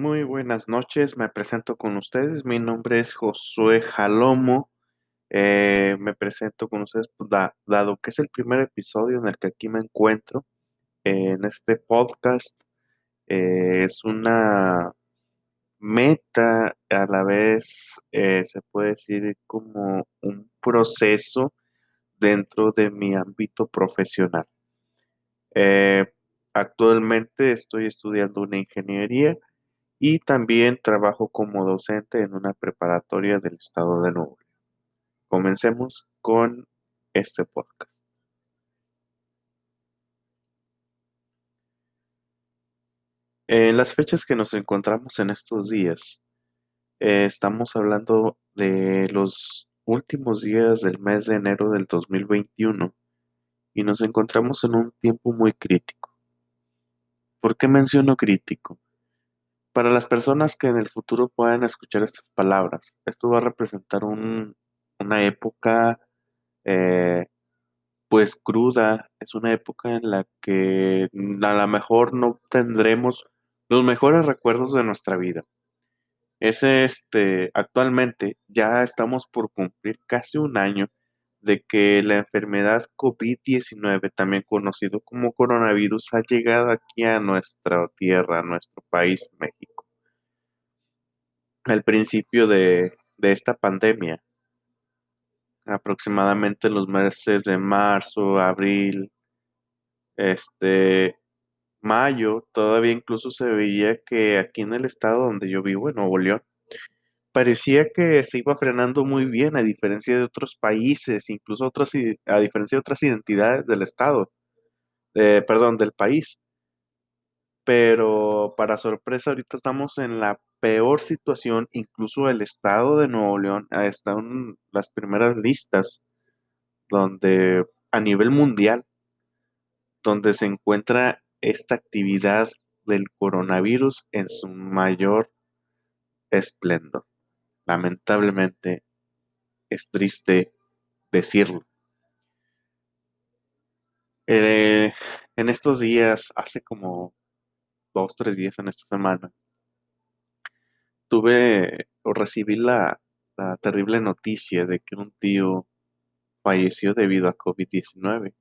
Muy buenas noches, me presento con ustedes. Mi nombre es Josué Jalomo. Eh, me presento con ustedes pues, da- dado que es el primer episodio en el que aquí me encuentro. eh, en este podcast eh, es una meta, a la vez se puede decir como un proceso dentro de mi ámbito profesional. Actualmente estoy estudiando una ingeniería y también trabajo como docente en una preparatoria del estado de Nuevo. Comencemos con este podcast. En las fechas que nos encontramos en estos días, eh, estamos hablando de los últimos días del mes de enero del 2021 y nos encontramos en un tiempo muy crítico. ¿Por qué menciono crítico? Para las personas que en el futuro puedan escuchar estas palabras, esto va a representar un- una época eh, pues cruda, es una época en la que a lo mejor no tendremos los mejores recuerdos de nuestra vida. Es este, actualmente ya estamos por cumplir casi un año de que la enfermedad COVID-19, también conocido como coronavirus, ha llegado aquí a nuestra tierra, a nuestro país, México. Al principio de, de esta pandemia, aproximadamente en los meses de marzo, abril, este, mayo, todavía incluso se veía que aquí en el estado donde yo vivo, en Nuevo León, parecía que se iba frenando muy bien, a diferencia de otros países, incluso otras, i- a diferencia de otras identidades del estado, eh, perdón, del país. Pero para sorpresa, ahorita estamos en la peor situación, incluso el estado de Nuevo León ah, está en las primeras listas donde a nivel mundial, donde se encuentra esta actividad del coronavirus en su mayor esplendor. Lamentablemente, es triste decirlo. Eh, en estos días, hace como dos, tres días en esta semana, tuve o recibí la, la terrible noticia de que un tío falleció debido a COVID-19.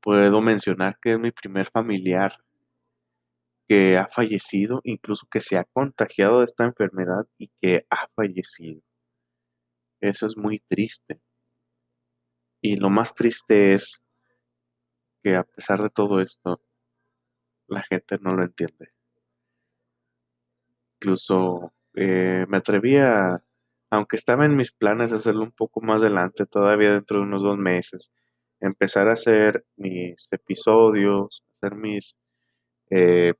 Puedo mencionar que es mi primer familiar que ha fallecido, incluso que se ha contagiado de esta enfermedad y que ha fallecido. Eso es muy triste. Y lo más triste es que a pesar de todo esto, la gente no lo entiende. Incluso eh, me atreví a, aunque estaba en mis planes hacerlo un poco más adelante, todavía dentro de unos dos meses, empezar a hacer mis episodios, hacer mis, eh,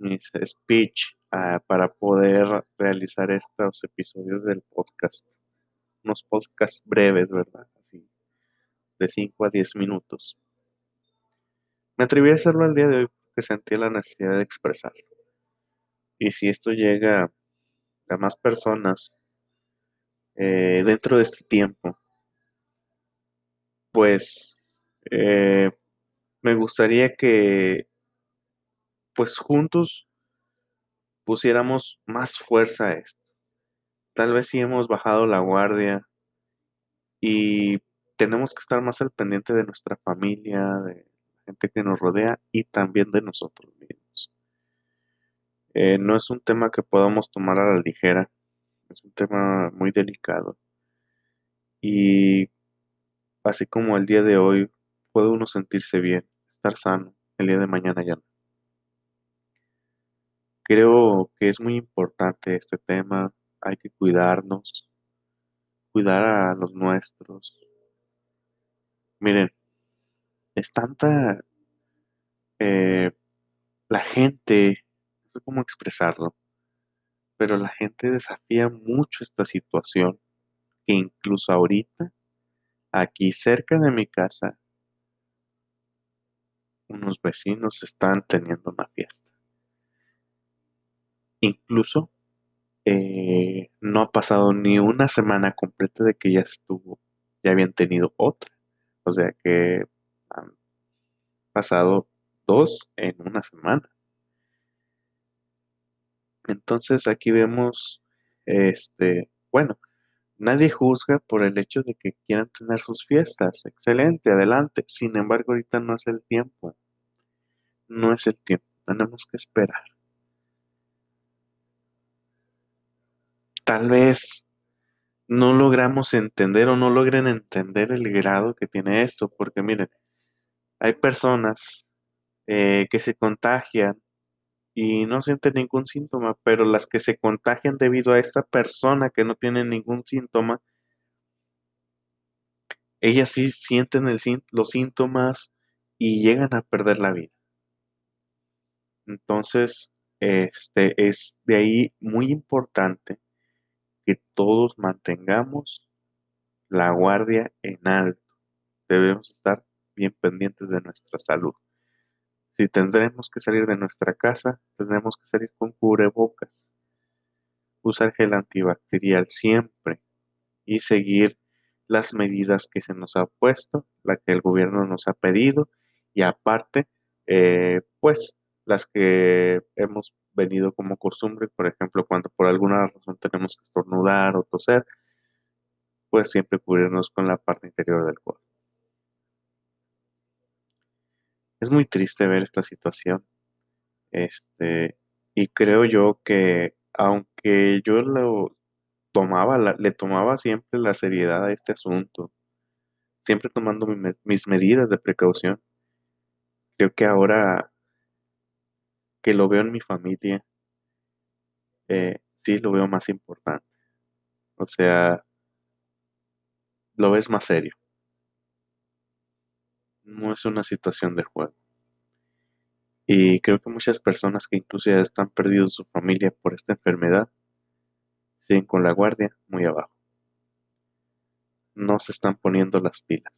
mis speech ah, para poder realizar estos episodios del podcast. Unos podcasts breves, ¿verdad? Así, de 5 a 10 minutos. Me atreví a hacerlo el día de hoy porque sentí la necesidad de expresarlo. Y si esto llega a más personas eh, dentro de este tiempo, pues eh, me gustaría que pues juntos pusiéramos más fuerza a esto. Tal vez sí hemos bajado la guardia y tenemos que estar más al pendiente de nuestra familia, de la gente que nos rodea y también de nosotros mismos. Eh, no es un tema que podamos tomar a la ligera, es un tema muy delicado y así como el día de hoy puede uno sentirse bien, estar sano, el día de mañana ya no. Creo que es muy importante este tema, hay que cuidarnos, cuidar a los nuestros. Miren, es tanta eh, la gente, no sé cómo expresarlo, pero la gente desafía mucho esta situación que incluso ahorita, aquí cerca de mi casa, unos vecinos están teniendo una fiesta. Incluso eh, no ha pasado ni una semana completa de que ya estuvo, ya habían tenido otra. O sea que han pasado dos en una semana. Entonces aquí vemos, este, bueno, nadie juzga por el hecho de que quieran tener sus fiestas. Excelente, adelante. Sin embargo, ahorita no es el tiempo. No es el tiempo. Tenemos que esperar. Tal vez no logramos entender o no logren entender el grado que tiene esto, porque miren, hay personas eh, que se contagian y no sienten ningún síntoma, pero las que se contagian debido a esta persona que no tiene ningún síntoma, ellas sí sienten los síntomas y llegan a perder la vida. Entonces, este es de ahí muy importante que todos mantengamos la guardia en alto. Debemos estar bien pendientes de nuestra salud. Si tendremos que salir de nuestra casa, tendremos que salir con cubrebocas, usar gel antibacterial siempre y seguir las medidas que se nos ha puesto, la que el gobierno nos ha pedido y aparte, eh, pues las que hemos venido como costumbre, por ejemplo, cuando por alguna razón tenemos que estornudar o toser, pues siempre cubrirnos con la parte interior del cuerpo. Es muy triste ver esta situación. Este, y creo yo que aunque yo lo tomaba, le tomaba siempre la seriedad a este asunto, siempre tomando mis medidas de precaución, creo que ahora que lo veo en mi familia, eh, sí lo veo más importante. O sea, lo ves más serio. No es una situación de juego. Y creo que muchas personas que incluso ya están perdidos su familia por esta enfermedad, siguen con la guardia muy abajo. No se están poniendo las pilas.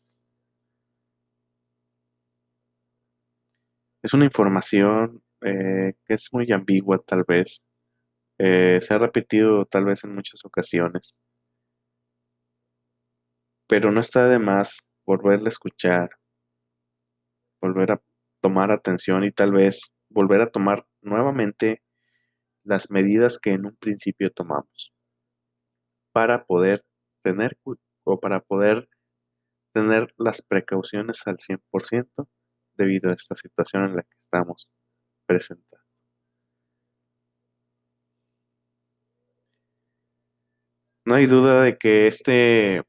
Es una información eh, que es muy ambigua tal vez. Eh, se ha repetido tal vez en muchas ocasiones. Pero no está de más volverla a escuchar, volver a tomar atención y tal vez volver a tomar nuevamente las medidas que en un principio tomamos para poder tener o para poder tener las precauciones al 100% debido a esta situación en la que estamos presentando. No hay duda de que este,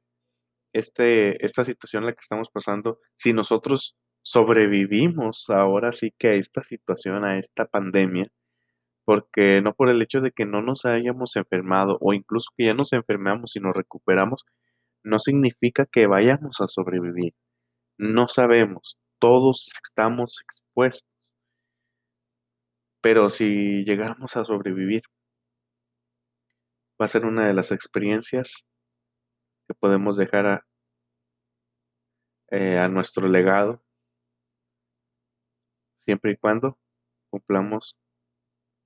este, esta situación en la que estamos pasando, si nosotros sobrevivimos ahora sí que a esta situación, a esta pandemia, porque no por el hecho de que no nos hayamos enfermado o incluso que ya nos enfermamos y nos recuperamos, no significa que vayamos a sobrevivir. No sabemos, todos estamos expuestos. Pero si llegáramos a sobrevivir, va a ser una de las experiencias que podemos dejar a, eh, nuestro legado siempre y cuando cumplamos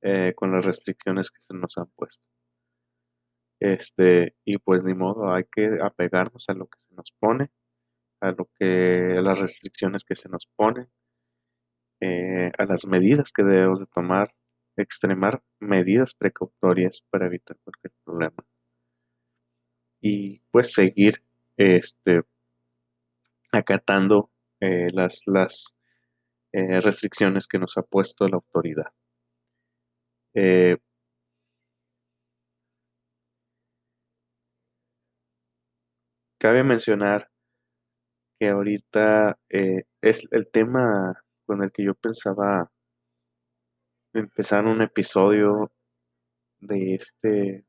eh, con las restricciones que se nos han puesto. Este, y pues ni modo, hay que apegarnos a lo que se nos pone, a lo que, a las restricciones que se nos ponen, eh, a las medidas que debemos de tomar, extremar medidas precautorias para evitar cualquier problema. Y pues seguir este acatando eh, las, las eh, restricciones que nos ha puesto la autoridad. Cabe mencionar que ahorita es el tema con el que yo pensaba empezar un episodio de este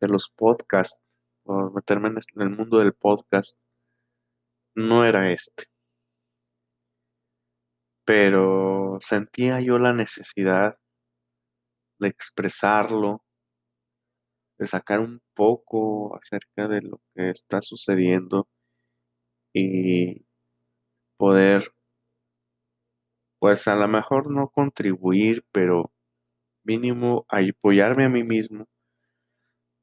de los podcasts o meterme en el mundo del podcast no era este. Pero sentía yo la necesidad de expresarlo, de sacar un poco acerca de lo que está sucediendo y poder, pues a lo mejor no contribuir, pero mínimo apoyarme a mí mismo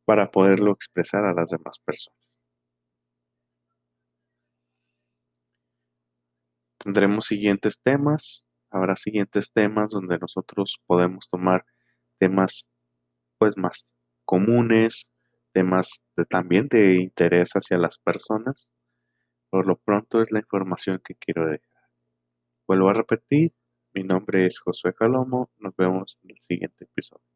para poderlo expresar a las demás personas. Tendremos siguientes temas, habrá siguientes temas donde nosotros podemos tomar temas pues más comunes, temas de, también de interés hacia las personas. Por lo pronto es la información que quiero dejar. Vuelvo a repetir, mi nombre es Josué Calomo, nos vemos en el siguiente episodio.